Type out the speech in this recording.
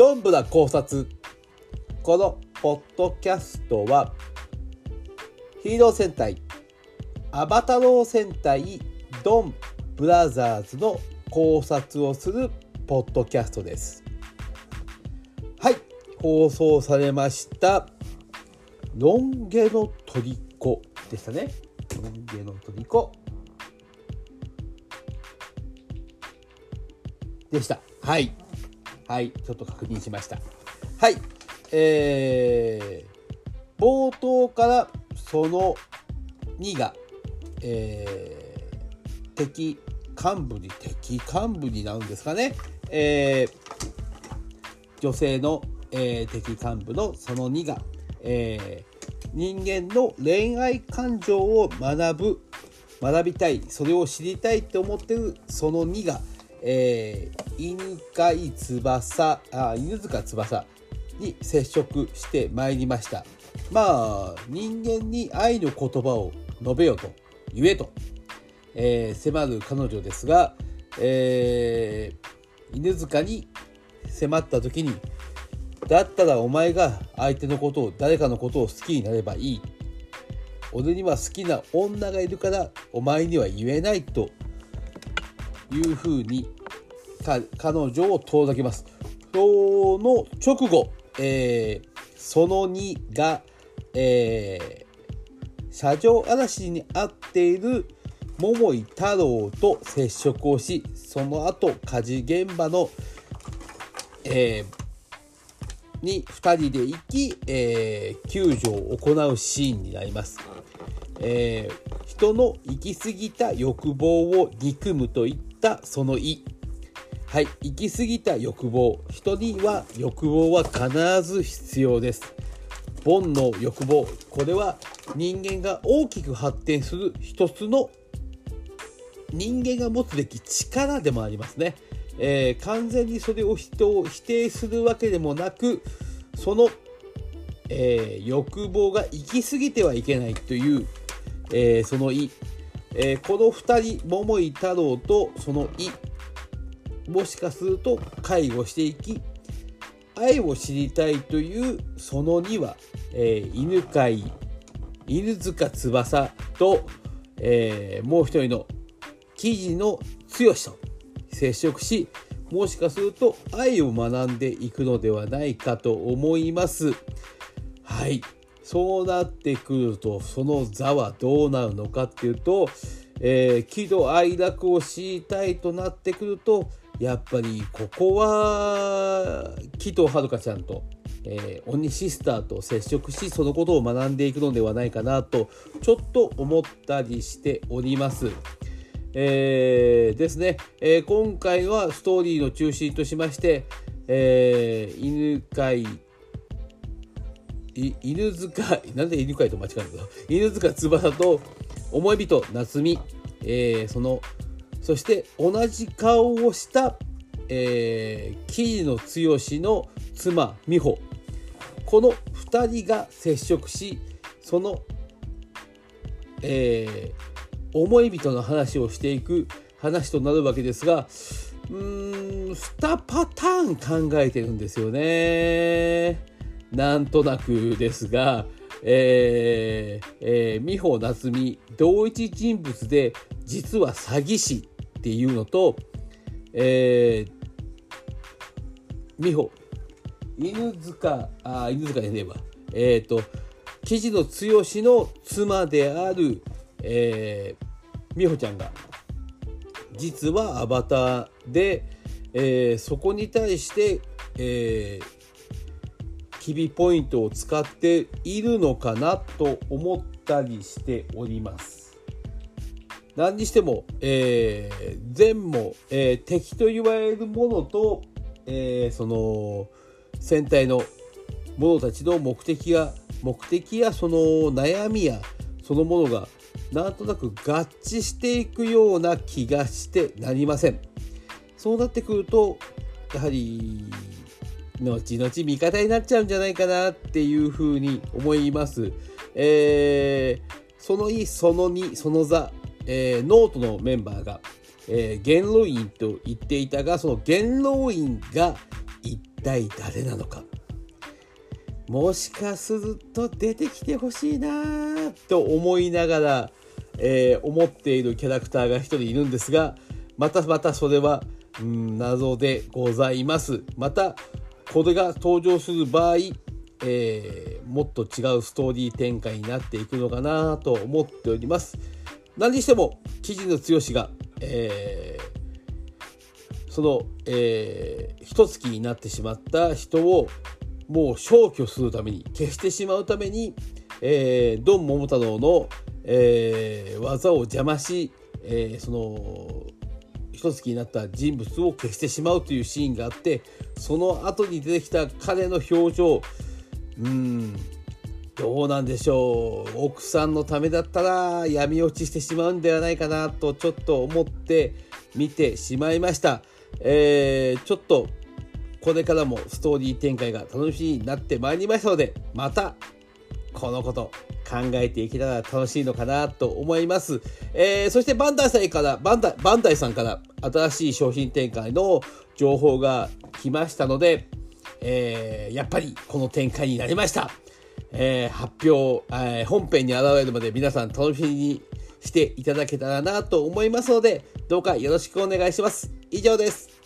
どんぶら考察。このポッドキャストはヒーロー戦隊アバタロー戦隊ドンブラザーズの考察をするポッドキャストです。はい放送されましたロン毛の虜でしたね。ロン毛の虜でした。はい。はいちょっと確認しました。はいえー、冒頭からその2が、えー、敵幹部に敵幹部になるんですかね、えー、女性の、えー、敵幹部のその2が、えー、人間の恋愛感情を学ぶ学びたいそれを知りたいって思ってるその2が、えー、犬飼翼あ犬塚翼に接触してまいりました。まあ人間に愛の言葉を述べよと言えと、えー、迫る彼女ですが、えー、犬塚に迫った時にだったらお前が相手のことを誰かのことを好きになればいい。俺には好きな女がいるからお前には言えないというふうに彼女を遠ざけます。その直後、えー、その2が、えー、車上荒らしに遭っている桃井太郎と接触をしその後火事現場の、えー、に2人で行き、えー、救助を行うシーンになります。えー、人の行き過ぎた欲望を憎むといったその意はい行き過ぎた欲望。人には欲望は必ず必要です。煩悩欲望。これは人間が大きく発展する一つの人間が持つべき力でもありますね、えー、完全にそれを人を否定するわけでもなくその、えー、欲望が行き過ぎてはいけないというえー、その意、え、この2人桃井太郎とその意。もしかすると介護していき愛を知りたいというその2は、えー、犬飼犬塚翼と、えー、もう一人の記事の剛と接触しもしかすると愛を学んでいくのではないかと思います。はい。そうなってくるとその座はどうなるのかっていうと、えー、喜怒哀楽を知りたいとなってくるとやっぱりここは紀藤遥ちゃんと、えー、鬼シスターと接触しそのことを学んでいくのではないかなとちょっと思ったりしております。えー、ですね、えー、今回はストーリーの中心としまして、えー、犬飼犬塚、なんで犬飼と間違えるの犬塚翼と思い人夏美、えー、その、そして同じ顔をした、えー、木野剛の妻美穂。この2人が接触し、その、えー、思い人の話をしていく話となるわけですが、うーん、2パターン考えてるんですよね。なんとなくですが、えーえー、美穂夏美同一人物で実は詐欺師っていうのと、えー、美穂犬塚あ犬塚じゃねえわえっ、ー、と記事の剛の妻である、えー、美穂ちゃんが実はアバターで、えー、そこに対して、えー、キビポイントを使っているのかなと思ったりしております。何にしても、えー、善も、えー、敵と言われるものと、えー、その戦隊の者たちの目的や目的やその悩みやそのものがなんとなく合致していくような気がしてなりません。そうなってくるとやはり後々味方になっちゃうんじゃないかなっていうふうに思います。えー、その1、その2、その座、えー、ノートのメンバーが、えー、元老院と言っていたが、その元老院が一体誰なのか。もしかすると出てきてほしいなと思いながら、えー、思っているキャラクターが一人いるんですがまたまたそれは、うん、謎でございます。またこれが登場する場合、えー、もっと違うストーリー展開になっていくのかなと思っております。何にしても記事の剛が、えー、その、えー、一月になってしまった人をもう消去するために消してしまうために、えー、ドン桃太郎の、えー、技を邪魔し、えー、その一月になった人物を消してしまうというシーンがあってその後に出てきた彼の表情うんどうなんでしょう奥さんのためだったら闇落ちしてしまうんではないかなとちょっと思って見てしまいました。えー、ちょっとこれからもストーリー展開が楽しみになってまいりましたのでまたこのこと考えていけたら楽しいのかなと思います。えー、そしてバンダイさんからバンダイバンダイさんから新しい商品展開の情報が来ましたので、えー、やっぱりこの展開になりました。えー、発表、えー、本編に現れるまで皆さん楽しみにしていただけたらなと思いますので、どうかよろしくお願いします。以上です。